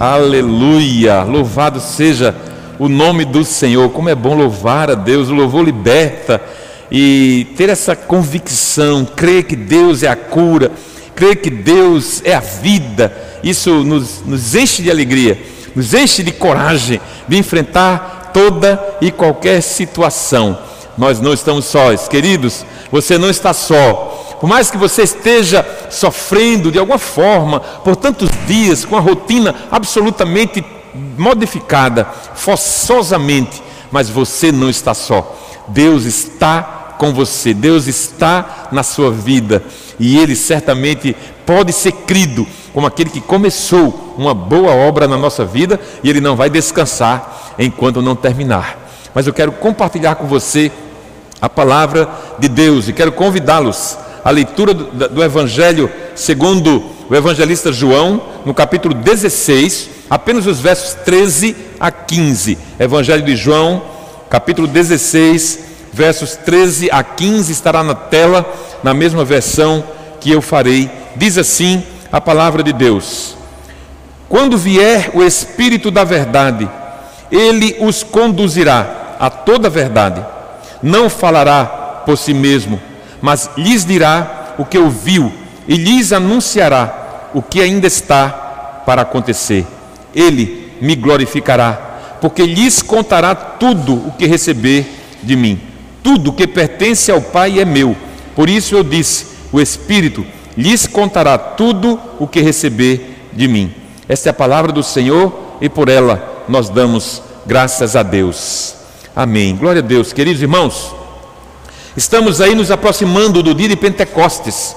Aleluia! Louvado seja o nome do Senhor. Como é bom louvar a Deus, o louvor liberta e ter essa convicção, crer que Deus é a cura, crer que Deus é a vida. Isso nos, nos enche de alegria, nos enche de coragem de enfrentar toda e qualquer situação. Nós não estamos sós, queridos, você não está só. Por mais que você esteja sofrendo de alguma forma por tantos dias, com a rotina absolutamente modificada, forçosamente, mas você não está só. Deus está com você, Deus está na sua vida e Ele certamente pode ser crido como aquele que começou uma boa obra na nossa vida e Ele não vai descansar enquanto não terminar. Mas eu quero compartilhar com você a palavra de Deus e quero convidá-los à leitura do, do Evangelho segundo o evangelista João, no capítulo 16, apenas os versos 13 a 15. Evangelho de João, capítulo 16, versos 13 a 15, estará na tela, na mesma versão que eu farei. Diz assim a palavra de Deus: Quando vier o Espírito da Verdade, ele os conduzirá a toda a verdade não falará por si mesmo, mas lhes dirá o que ouviu e lhes anunciará o que ainda está para acontecer. Ele me glorificará, porque lhes contará tudo o que receber de mim. Tudo que pertence ao Pai é meu. Por isso eu disse: o Espírito lhes contará tudo o que receber de mim. Esta é a palavra do Senhor e por ela nós damos graças a Deus. Amém. Glória a Deus. Queridos irmãos, estamos aí nos aproximando do dia de Pentecostes.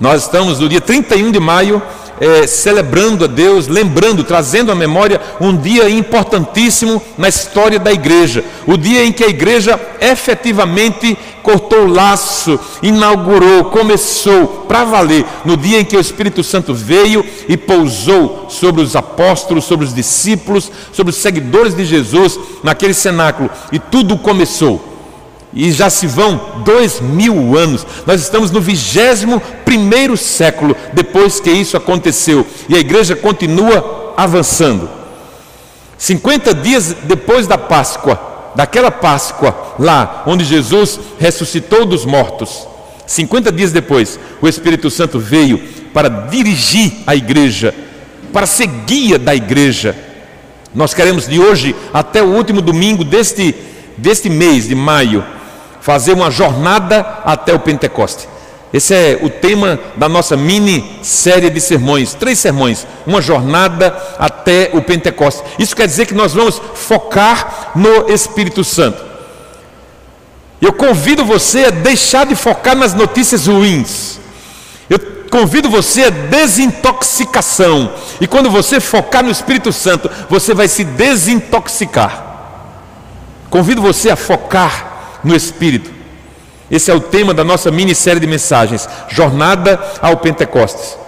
Nós estamos no dia 31 de maio é, celebrando a Deus, lembrando, trazendo à memória um dia importantíssimo na história da igreja. O dia em que a igreja efetivamente cortou o laço, inaugurou, começou para valer. No dia em que o Espírito Santo veio e pousou sobre os apóstolos, sobre os discípulos, sobre os seguidores de Jesus naquele cenáculo. E tudo começou e já se vão dois mil anos. Nós estamos no vigésimo primeiro século depois que isso aconteceu e a igreja continua avançando. 50 dias depois da Páscoa, daquela Páscoa lá onde Jesus ressuscitou dos mortos, 50 dias depois, o Espírito Santo veio para dirigir a igreja, para ser guia da igreja. Nós queremos de hoje até o último domingo deste, deste mês de maio fazer uma jornada até o Pentecoste. Esse é o tema da nossa mini série de sermões, três sermões, uma jornada até o Pentecoste. Isso quer dizer que nós vamos focar no Espírito Santo. Eu convido você a deixar de focar nas notícias ruins. Eu convido você a desintoxicação. E quando você focar no Espírito Santo, você vai se desintoxicar. Convido você a focar no Espírito. Esse é o tema da nossa minissérie de mensagens, Jornada ao Pentecostes.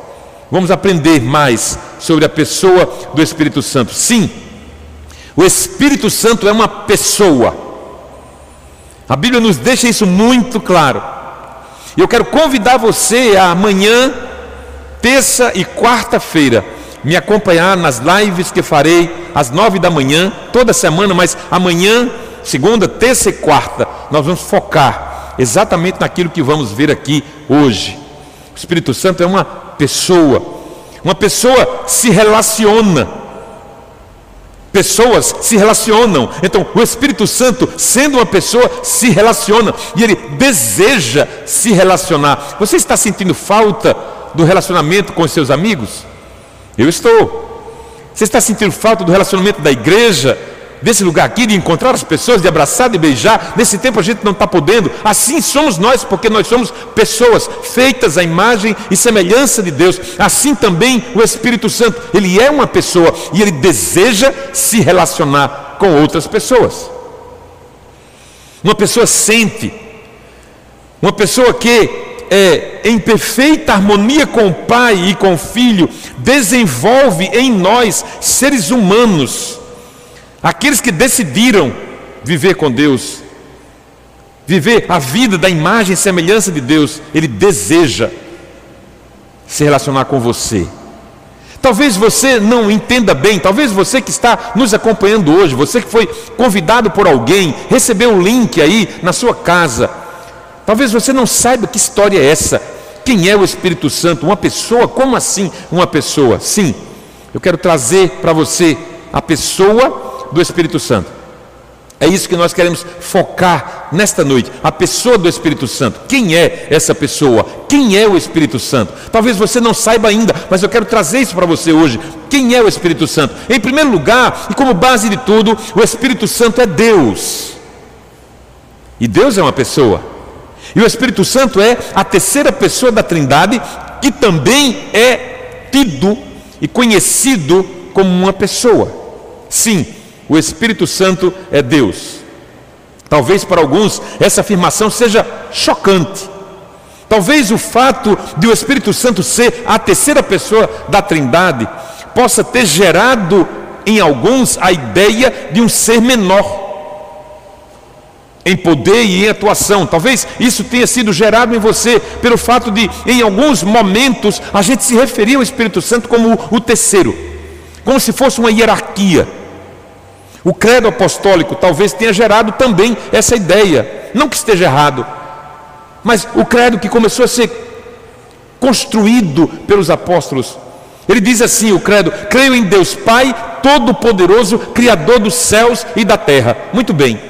Vamos aprender mais sobre a pessoa do Espírito Santo. Sim, o Espírito Santo é uma pessoa. A Bíblia nos deixa isso muito claro. Eu quero convidar você a amanhã, terça e quarta-feira, me acompanhar nas lives que farei às nove da manhã, toda semana, mas amanhã segunda, terça e quarta, nós vamos focar exatamente naquilo que vamos ver aqui hoje. O Espírito Santo é uma pessoa, uma pessoa se relaciona. Pessoas se relacionam, então o Espírito Santo, sendo uma pessoa, se relaciona e ele deseja se relacionar. Você está sentindo falta do relacionamento com os seus amigos? Eu estou. Você está sentindo falta do relacionamento da igreja, desse lugar aqui, de encontrar as pessoas, de abraçar, de beijar. Nesse tempo a gente não está podendo. Assim somos nós, porque nós somos pessoas feitas à imagem e semelhança de Deus. Assim também o Espírito Santo, ele é uma pessoa e ele deseja se relacionar com outras pessoas. Uma pessoa sente, uma pessoa que é, em perfeita harmonia com o Pai e com o Filho, desenvolve em nós, seres humanos, Aqueles que decidiram viver com Deus, viver a vida da imagem e semelhança de Deus, ele deseja se relacionar com você. Talvez você não entenda bem, talvez você que está nos acompanhando hoje, você que foi convidado por alguém, recebeu um link aí na sua casa, talvez você não saiba que história é essa. Quem é o Espírito Santo? Uma pessoa? Como assim uma pessoa? Sim, eu quero trazer para você a pessoa do Espírito Santo. É isso que nós queremos focar nesta noite. A pessoa do Espírito Santo. Quem é essa pessoa? Quem é o Espírito Santo? Talvez você não saiba ainda, mas eu quero trazer isso para você hoje. Quem é o Espírito Santo? Em primeiro lugar, e como base de tudo, o Espírito Santo é Deus. E Deus é uma pessoa. E o Espírito Santo é a terceira pessoa da Trindade, que também é tido e conhecido como uma pessoa. Sim, o Espírito Santo é Deus. Talvez para alguns essa afirmação seja chocante. Talvez o fato de o Espírito Santo ser a terceira pessoa da Trindade possa ter gerado em alguns a ideia de um ser menor em poder e em atuação. Talvez isso tenha sido gerado em você pelo fato de, em alguns momentos, a gente se referir ao Espírito Santo como o terceiro, como se fosse uma hierarquia. O credo apostólico talvez tenha gerado também essa ideia, não que esteja errado, mas o credo que começou a ser construído pelos apóstolos. Ele diz assim: o credo, creio em Deus Pai, Todo-Poderoso, Criador dos céus e da terra. Muito bem.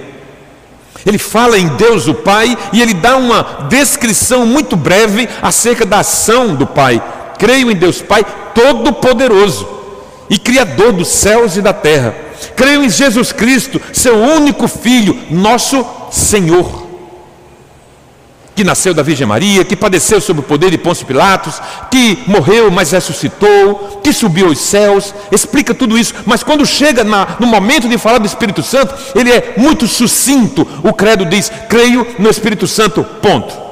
Ele fala em Deus o Pai e ele dá uma descrição muito breve acerca da ação do Pai. Creio em Deus Pai, Todo-Poderoso e Criador dos céus e da terra. Creio em Jesus Cristo, seu único Filho, nosso Senhor, que nasceu da Virgem Maria, que padeceu sob o poder de Pôncio Pilatos, que morreu, mas ressuscitou, que subiu aos céus, explica tudo isso, mas quando chega na, no momento de falar do Espírito Santo, ele é muito sucinto. O credo diz: creio no Espírito Santo, ponto.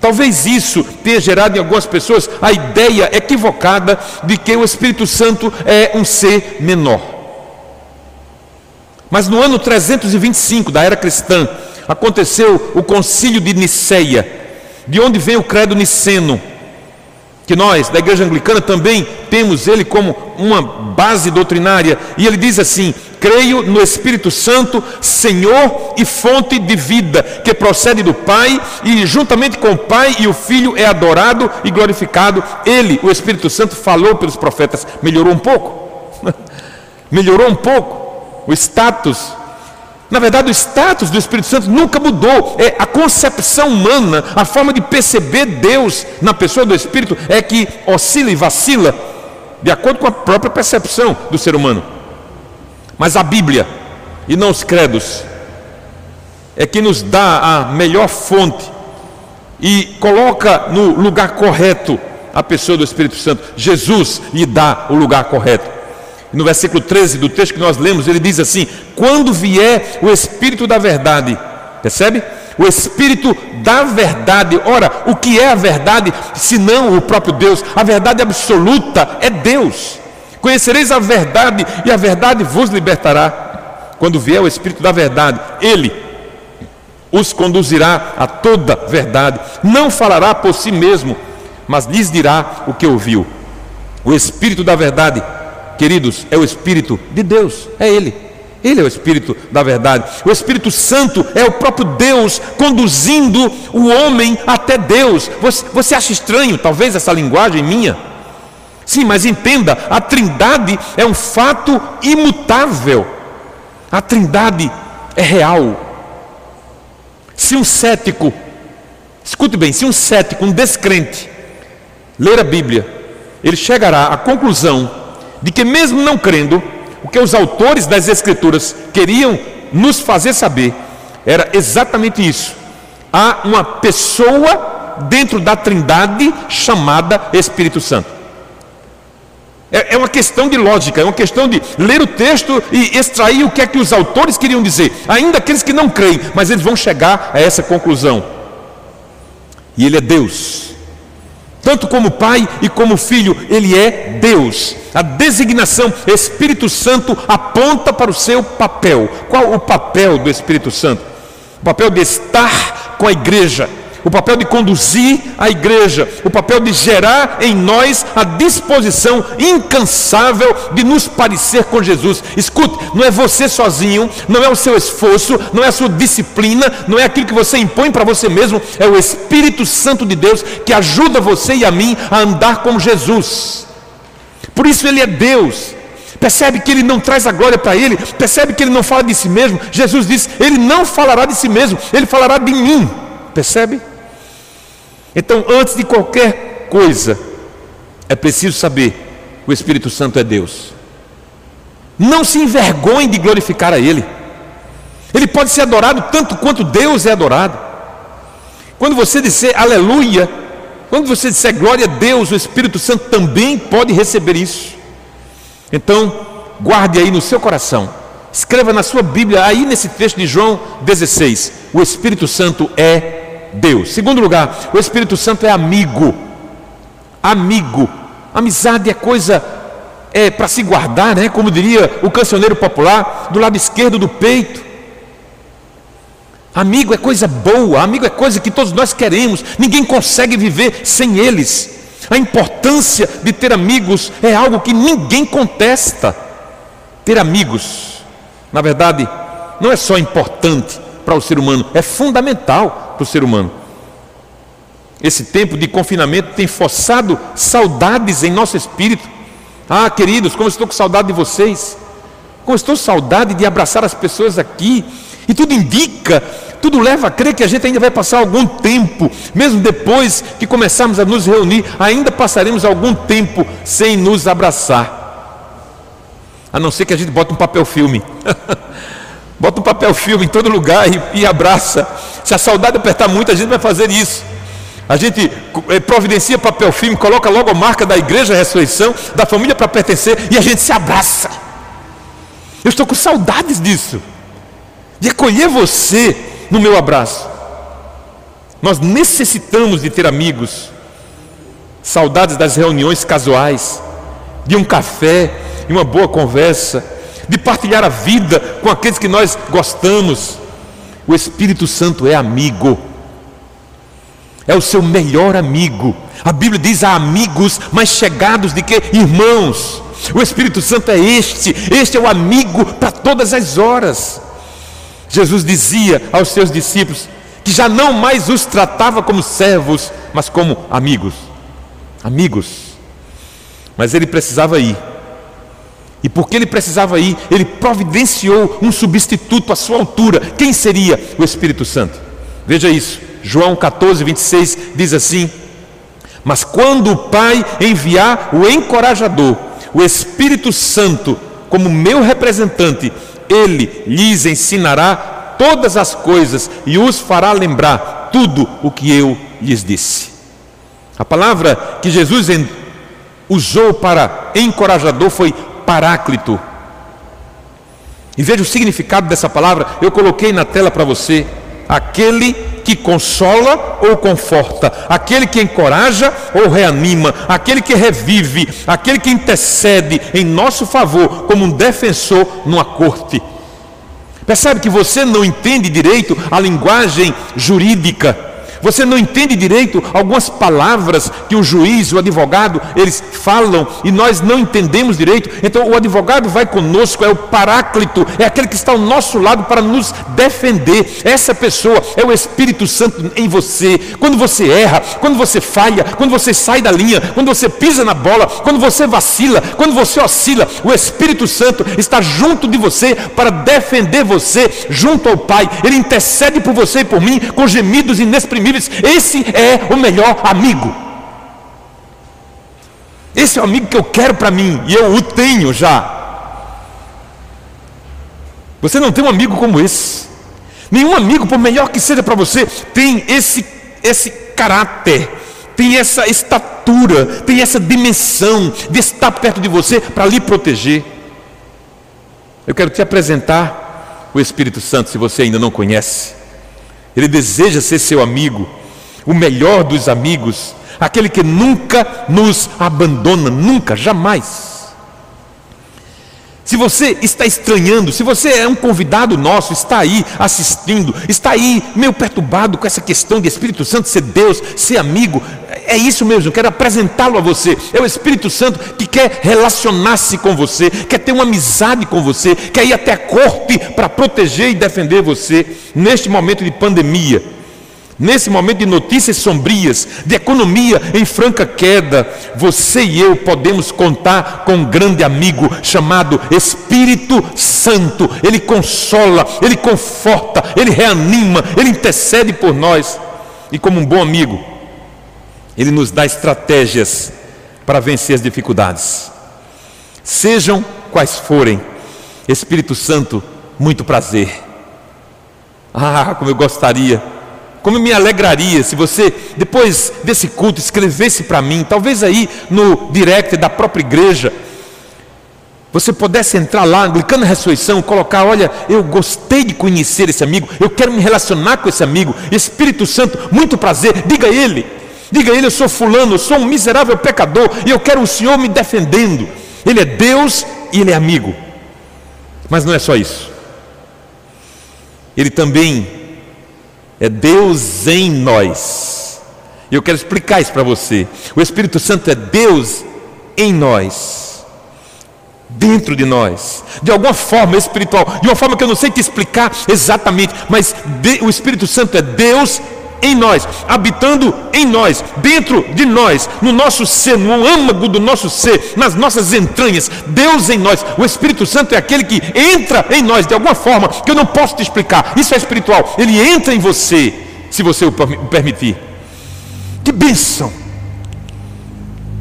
Talvez isso tenha gerado em algumas pessoas a ideia equivocada de que o Espírito Santo é um ser menor. Mas no ano 325 da era cristã, aconteceu o concílio de Niceia, de onde vem o credo niceno, que nós, da igreja anglicana, também temos ele como uma base doutrinária, e ele diz assim: creio no Espírito Santo, Senhor e fonte de vida, que procede do Pai, e juntamente com o Pai e o Filho é adorado e glorificado. Ele, o Espírito Santo, falou pelos profetas, melhorou um pouco, melhorou um pouco o status. Na verdade, o status do Espírito Santo nunca mudou. É a concepção humana, a forma de perceber Deus na pessoa do Espírito é que oscila e vacila de acordo com a própria percepção do ser humano. Mas a Bíblia e não os credos é que nos dá a melhor fonte e coloca no lugar correto a pessoa do Espírito Santo. Jesus lhe dá o lugar correto no versículo 13 do texto que nós lemos, ele diz assim: Quando vier o Espírito da verdade, percebe? O Espírito da verdade. Ora, o que é a verdade, se não o próprio Deus? A verdade absoluta é Deus. Conhecereis a verdade e a verdade vos libertará. Quando vier o Espírito da verdade, ele os conduzirá a toda verdade. Não falará por si mesmo, mas lhes dirá o que ouviu. O Espírito da verdade queridos, é o Espírito de Deus, é Ele. Ele é o Espírito da verdade. O Espírito Santo é o próprio Deus conduzindo o homem até Deus. Você, você acha estranho, talvez, essa linguagem minha? Sim, mas entenda: a Trindade é um fato imutável. A Trindade é real. Se um cético, escute bem, se um cético, um descrente, ler a Bíblia, ele chegará à conclusão de que, mesmo não crendo, o que os autores das Escrituras queriam nos fazer saber era exatamente isso. Há uma pessoa dentro da Trindade chamada Espírito Santo. É, é uma questão de lógica, é uma questão de ler o texto e extrair o que é que os autores queriam dizer, ainda aqueles que não creem, mas eles vão chegar a essa conclusão. E Ele é Deus. Tanto como Pai e como Filho, Ele é Deus. A designação Espírito Santo aponta para o seu papel. Qual o papel do Espírito Santo? O papel de estar com a igreja, o papel de conduzir a igreja, o papel de gerar em nós a disposição incansável de nos parecer com Jesus. Escute, não é você sozinho, não é o seu esforço, não é a sua disciplina, não é aquilo que você impõe para você mesmo, é o Espírito Santo de Deus que ajuda você e a mim a andar como Jesus. Por isso ele é Deus. Percebe que ele não traz a glória para ele, percebe que ele não fala de si mesmo. Jesus disse: Ele não falará de si mesmo, ele falará de mim. Percebe? Então, antes de qualquer coisa, é preciso saber: o Espírito Santo é Deus. Não se envergonhe de glorificar a Ele. Ele pode ser adorado tanto quanto Deus é adorado. Quando você disser aleluia, quando você disser glória a Deus, o Espírito Santo também pode receber isso. Então, guarde aí no seu coração, escreva na sua Bíblia, aí nesse texto de João 16: o Espírito Santo é Deus. Segundo lugar, o Espírito Santo é amigo. Amigo. Amizade é coisa é para se guardar, né? Como diria o cancioneiro popular, do lado esquerdo do peito. Amigo é coisa boa, amigo é coisa que todos nós queremos, ninguém consegue viver sem eles. A importância de ter amigos é algo que ninguém contesta. Ter amigos, na verdade, não é só importante para o ser humano, é fundamental para o ser humano. Esse tempo de confinamento tem forçado saudades em nosso espírito. Ah, queridos, como estou com saudade de vocês. Como estou saudade de abraçar as pessoas aqui. E tudo indica tudo leva a crer que a gente ainda vai passar algum tempo, mesmo depois que começarmos a nos reunir, ainda passaremos algum tempo sem nos abraçar. A não ser que a gente bota um papel filme. bota um papel filme em todo lugar e, e abraça. Se a saudade apertar muito, a gente vai fazer isso. A gente eh, providencia papel filme, coloca logo a marca da igreja, ressurreição, da família para pertencer e a gente se abraça. Eu estou com saudades disso, de acolher você no meu abraço. Nós necessitamos de ter amigos, saudades das reuniões casuais, de um café e uma boa conversa, de partilhar a vida com aqueles que nós gostamos. O Espírito Santo é amigo, é o seu melhor amigo. A Bíblia diz há amigos mais chegados do que irmãos. O Espírito Santo é este, este é o amigo para todas as horas. Jesus dizia aos seus discípulos que já não mais os tratava como servos, mas como amigos. Amigos. Mas ele precisava ir. E porque ele precisava ir, ele providenciou um substituto à sua altura. Quem seria o Espírito Santo? Veja isso. João 14, 26 diz assim: Mas quando o Pai enviar o encorajador, o Espírito Santo, como meu representante, ele lhes ensinará todas as coisas e os fará lembrar tudo o que eu lhes disse. A palavra que Jesus usou para encorajador foi paráclito. E veja o significado dessa palavra, eu coloquei na tela para você: aquele que consola ou conforta, aquele que encoraja ou reanima, aquele que revive, aquele que intercede em nosso favor como um defensor numa corte. Percebe que você não entende direito a linguagem jurídica você não entende direito algumas palavras que o juiz, o advogado, eles falam e nós não entendemos direito. Então o advogado vai conosco, é o paráclito, é aquele que está ao nosso lado para nos defender. Essa pessoa é o Espírito Santo em você. Quando você erra, quando você falha, quando você sai da linha, quando você pisa na bola, quando você vacila, quando você oscila, o Espírito Santo está junto de você para defender você junto ao Pai. Ele intercede por você e por mim com gemidos inexprimíveis esse é o melhor amigo. Esse é o amigo que eu quero para mim e eu o tenho já. Você não tem um amigo como esse. Nenhum amigo, por melhor que seja para você, tem esse, esse caráter, tem essa estatura, tem essa dimensão de estar perto de você para lhe proteger. Eu quero te apresentar o Espírito Santo, se você ainda não conhece. Ele deseja ser seu amigo, o melhor dos amigos, aquele que nunca nos abandona, nunca, jamais. Se você está estranhando, se você é um convidado nosso, está aí assistindo, está aí meio perturbado com essa questão de Espírito Santo ser Deus, ser amigo, é isso mesmo, eu quero apresentá-lo a você. É o Espírito Santo que quer relacionar-se com você, quer ter uma amizade com você, quer ir até a corte para proteger e defender você neste momento de pandemia. Nesse momento de notícias sombrias, de economia em franca queda, você e eu podemos contar com um grande amigo chamado Espírito Santo. Ele consola, ele conforta, ele reanima, ele intercede por nós. E como um bom amigo, ele nos dá estratégias para vencer as dificuldades. Sejam quais forem, Espírito Santo, muito prazer. Ah, como eu gostaria como me alegraria se você, depois desse culto, escrevesse para mim, talvez aí no direct da própria igreja, você pudesse entrar lá, Anglicana Ressurreição, colocar: olha, eu gostei de conhecer esse amigo, eu quero me relacionar com esse amigo, Espírito Santo, muito prazer, diga a ele, diga a ele: eu sou fulano, eu sou um miserável pecador e eu quero o Senhor me defendendo. Ele é Deus e ele é amigo, mas não é só isso, ele também é Deus em nós. E eu quero explicar isso para você. O Espírito Santo é Deus em nós, dentro de nós, de alguma forma espiritual, de uma forma que eu não sei te explicar exatamente, mas o Espírito Santo é Deus em nós, habitando em nós, dentro de nós, no nosso ser, no âmago do nosso ser, nas nossas entranhas. Deus em nós. O Espírito Santo é aquele que entra em nós de alguma forma que eu não posso te explicar. Isso é espiritual. Ele entra em você, se você o permitir. Que bênção!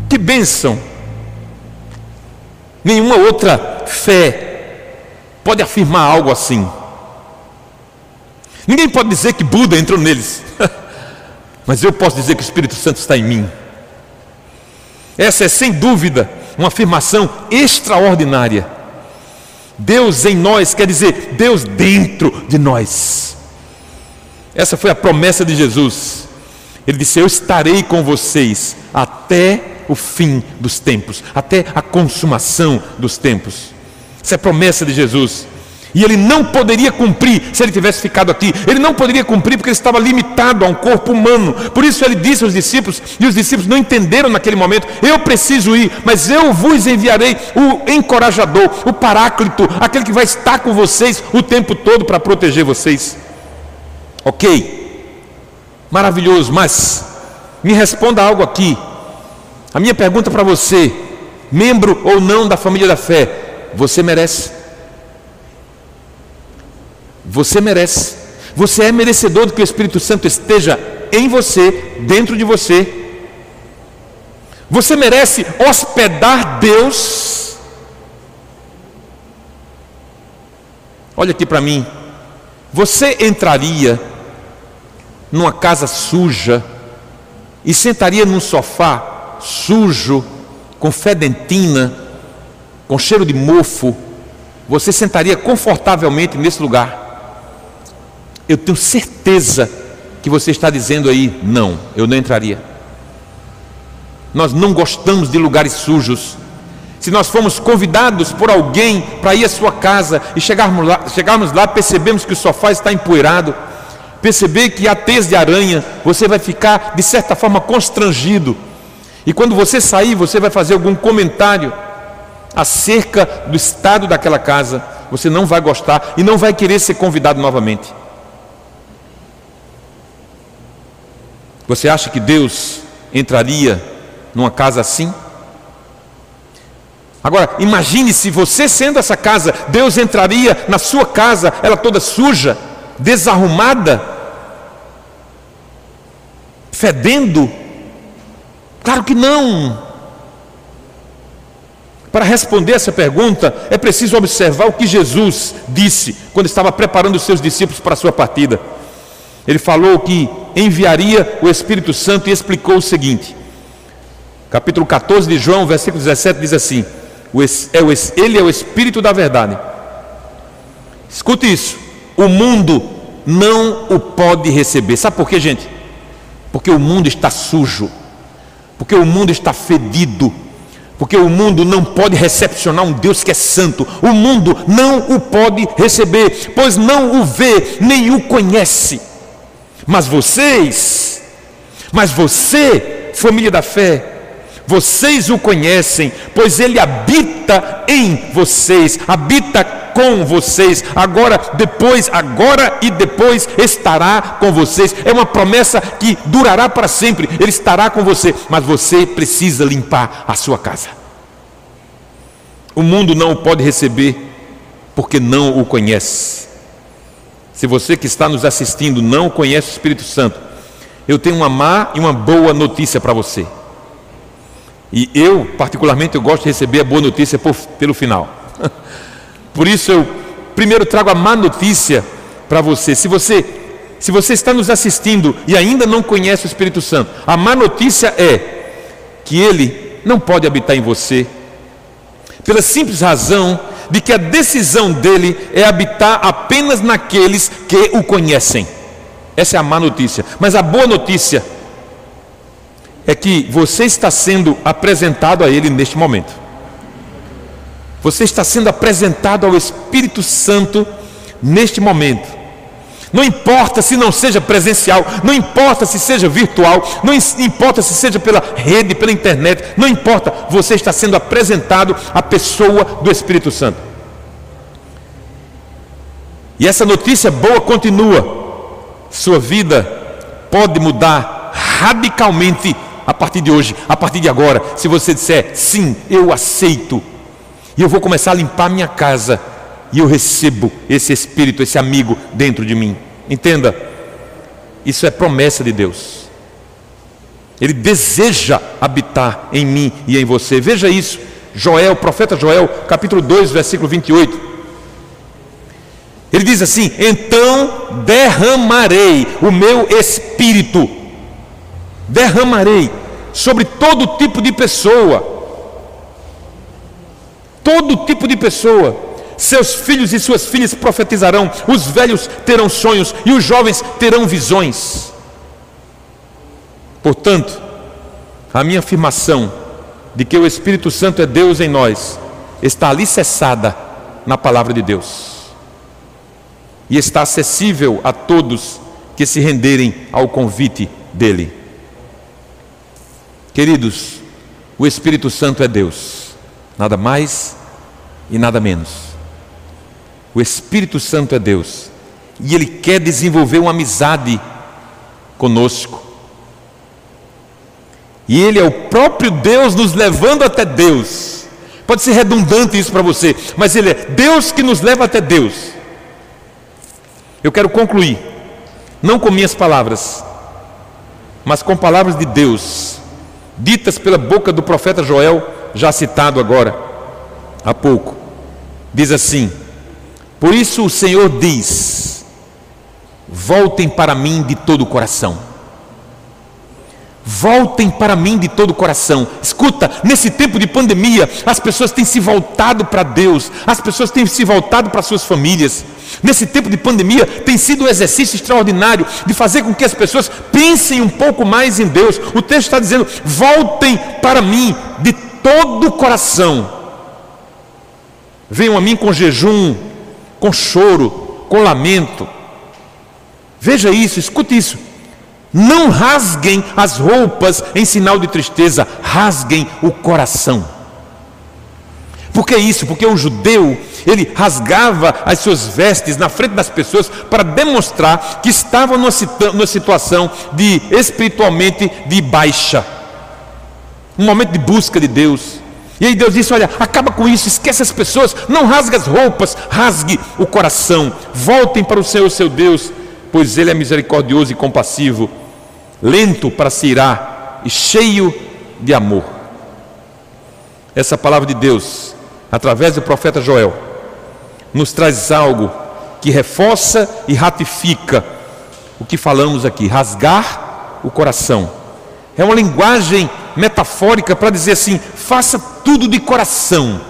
Que bênção! Nenhuma outra fé pode afirmar algo assim. Ninguém pode dizer que Buda entrou neles, mas eu posso dizer que o Espírito Santo está em mim. Essa é sem dúvida uma afirmação extraordinária. Deus em nós quer dizer Deus dentro de nós. Essa foi a promessa de Jesus. Ele disse: Eu estarei com vocês até o fim dos tempos, até a consumação dos tempos. Essa é a promessa de Jesus. E ele não poderia cumprir se ele tivesse ficado aqui. Ele não poderia cumprir porque ele estava limitado a um corpo humano. Por isso ele disse aos discípulos, e os discípulos não entenderam naquele momento: Eu preciso ir, mas eu vos enviarei o encorajador, o paráclito, aquele que vai estar com vocês o tempo todo para proteger vocês. Ok, maravilhoso, mas me responda algo aqui. A minha pergunta para você, membro ou não da família da fé, você merece? Você merece. Você é merecedor de que o Espírito Santo esteja em você, dentro de você. Você merece hospedar Deus. Olha aqui para mim. Você entraria numa casa suja e sentaria num sofá sujo, com fedentina, com cheiro de mofo. Você sentaria confortavelmente nesse lugar eu tenho certeza que você está dizendo aí, não, eu não entraria. Nós não gostamos de lugares sujos. Se nós fomos convidados por alguém para ir à sua casa e chegarmos lá, chegarmos lá, percebemos que o sofá está empoeirado, perceber que há teias de aranha, você vai ficar de certa forma constrangido. E quando você sair, você vai fazer algum comentário acerca do estado daquela casa, você não vai gostar e não vai querer ser convidado novamente. Você acha que Deus entraria numa casa assim? Agora, imagine se você sendo essa casa, Deus entraria na sua casa, ela toda suja, desarrumada, fedendo? Claro que não. Para responder essa pergunta, é preciso observar o que Jesus disse quando estava preparando os seus discípulos para a sua partida. Ele falou que enviaria o Espírito Santo e explicou o seguinte: capítulo 14 de João, versículo 17 diz assim: é Ele é o Espírito da verdade. Escute isso: o mundo não o pode receber. Sabe por quê, gente? Porque o mundo está sujo, porque o mundo está fedido, Porque o mundo não pode recepcionar um Deus que é santo. O mundo não o pode receber, pois não o vê nem o conhece. Mas vocês, mas você, família da fé, vocês o conhecem, pois ele habita em vocês, habita com vocês. Agora, depois, agora e depois estará com vocês. É uma promessa que durará para sempre. Ele estará com você, mas você precisa limpar a sua casa. O mundo não o pode receber porque não o conhece. Se você que está nos assistindo não conhece o Espírito Santo, eu tenho uma má e uma boa notícia para você. E eu, particularmente, eu gosto de receber a boa notícia por, pelo final. Por isso eu primeiro trago a má notícia para você. Se você se você está nos assistindo e ainda não conhece o Espírito Santo, a má notícia é que ele não pode habitar em você, pela simples razão de que a decisão dele é habitar apenas naqueles que o conhecem. Essa é a má notícia. Mas a boa notícia é que você está sendo apresentado a ele neste momento. Você está sendo apresentado ao Espírito Santo neste momento. Não importa se não seja presencial, não importa se seja virtual, não importa se seja pela rede, pela internet, não importa, você está sendo apresentado à pessoa do Espírito Santo. E essa notícia boa continua. Sua vida pode mudar radicalmente a partir de hoje, a partir de agora, se você disser sim, eu aceito e eu vou começar a limpar minha casa. E eu recebo esse espírito, esse amigo dentro de mim. Entenda, isso é promessa de Deus. Ele deseja habitar em mim e em você. Veja isso, Joel, profeta Joel, capítulo 2, versículo 28. Ele diz assim: Então derramarei o meu espírito, derramarei sobre todo tipo de pessoa todo tipo de pessoa. Seus filhos e suas filhas profetizarão, os velhos terão sonhos e os jovens terão visões. Portanto, a minha afirmação de que o Espírito Santo é Deus em nós está alicerçada na palavra de Deus e está acessível a todos que se renderem ao convite dele. Queridos, o Espírito Santo é Deus nada mais e nada menos. O Espírito Santo é Deus e Ele quer desenvolver uma amizade conosco. E Ele é o próprio Deus nos levando até Deus. Pode ser redundante isso para você, mas Ele é Deus que nos leva até Deus. Eu quero concluir, não com minhas palavras, mas com palavras de Deus, ditas pela boca do profeta Joel já citado agora há pouco. Diz assim: Por isso o Senhor diz: Voltem para mim de todo o coração. Voltem para mim de todo o coração. Escuta, nesse tempo de pandemia, as pessoas têm se voltado para Deus, as pessoas têm se voltado para suas famílias. Nesse tempo de pandemia, tem sido um exercício extraordinário de fazer com que as pessoas pensem um pouco mais em Deus. O texto está dizendo: voltem para mim de todo o coração. Venham a mim com jejum, com choro, com lamento. Veja isso, escute isso. Não rasguem as roupas em sinal de tristeza, rasguem o coração. Por que isso? Porque o judeu, ele rasgava as suas vestes na frente das pessoas para demonstrar que estava numa, numa situação de espiritualmente de baixa um momento de busca de Deus. E aí Deus disse: Olha, acaba com isso, esquece as pessoas, não rasgue as roupas, rasgue o coração, voltem para o Senhor, seu Deus, pois Ele é misericordioso e compassivo, lento para se irar e cheio de amor. Essa palavra de Deus, através do profeta Joel, nos traz algo que reforça e ratifica o que falamos aqui: rasgar o coração. É uma linguagem metafórica para dizer assim: faça tudo de coração,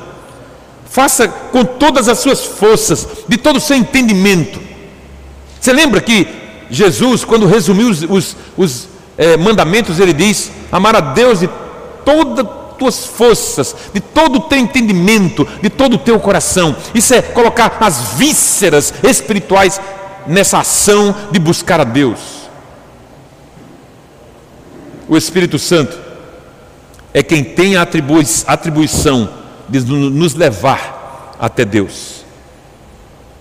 faça com todas as suas forças, de todo o seu entendimento. Você lembra que Jesus, quando resumiu os, os, os é, mandamentos, ele diz: amar a Deus de toda tuas forças, de todo o teu entendimento, de todo o teu coração. Isso é colocar as vísceras espirituais nessa ação de buscar a Deus. O Espírito Santo é quem tem a atribuição de nos levar até Deus.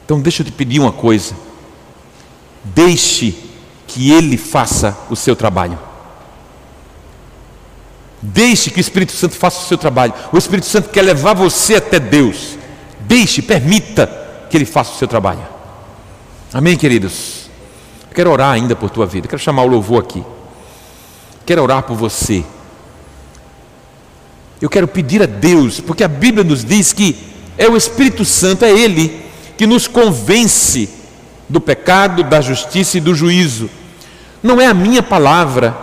Então, deixa eu te pedir uma coisa: deixe que Ele faça o seu trabalho. Deixe que o Espírito Santo faça o seu trabalho. O Espírito Santo quer levar você até Deus. Deixe, permita que Ele faça o seu trabalho. Amém, queridos? Eu quero orar ainda por tua vida. Eu quero chamar o louvor aqui. Quero orar por você. Eu quero pedir a Deus, porque a Bíblia nos diz que é o Espírito Santo, é Ele que nos convence do pecado, da justiça e do juízo. Não é a minha palavra,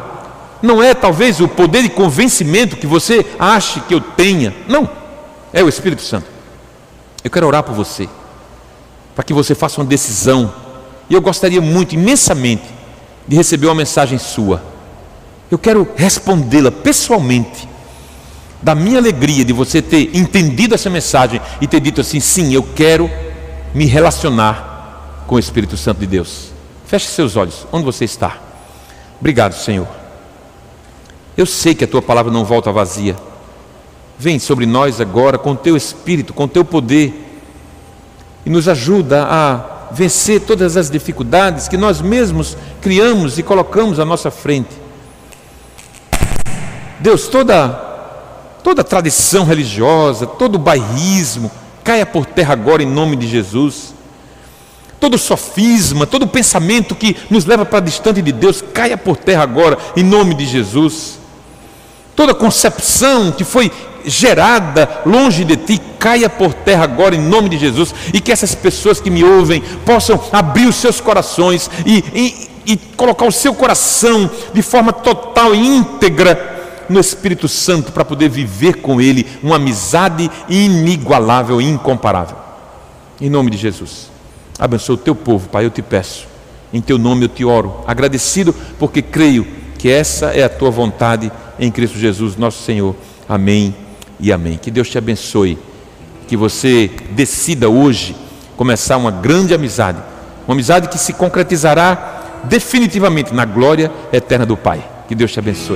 não é talvez o poder de convencimento que você ache que eu tenha. Não, é o Espírito Santo. Eu quero orar por você, para que você faça uma decisão. E eu gostaria muito, imensamente, de receber uma mensagem sua. Eu quero respondê-la pessoalmente, da minha alegria de você ter entendido essa mensagem e ter dito assim: sim, eu quero me relacionar com o Espírito Santo de Deus. Feche seus olhos, onde você está? Obrigado, Senhor. Eu sei que a tua palavra não volta vazia. Vem sobre nós agora com o teu espírito, com o teu poder e nos ajuda a vencer todas as dificuldades que nós mesmos criamos e colocamos à nossa frente. Deus, toda toda tradição religiosa, todo bairrismo, caia por terra agora em nome de Jesus. Todo sofisma, todo pensamento que nos leva para distante de Deus, caia por terra agora em nome de Jesus toda concepção que foi gerada longe de ti caia por terra agora em nome de Jesus e que essas pessoas que me ouvem possam abrir os seus corações e, e, e colocar o seu coração de forma total e íntegra no Espírito Santo para poder viver com Ele uma amizade inigualável incomparável. Em nome de Jesus. Abençoa o teu povo, Pai, eu te peço. Em teu nome eu te oro, agradecido porque creio que essa é a tua vontade em Cristo Jesus, nosso Senhor. Amém e amém. Que Deus te abençoe. Que você decida hoje começar uma grande amizade, uma amizade que se concretizará definitivamente na glória eterna do Pai. Que Deus te abençoe.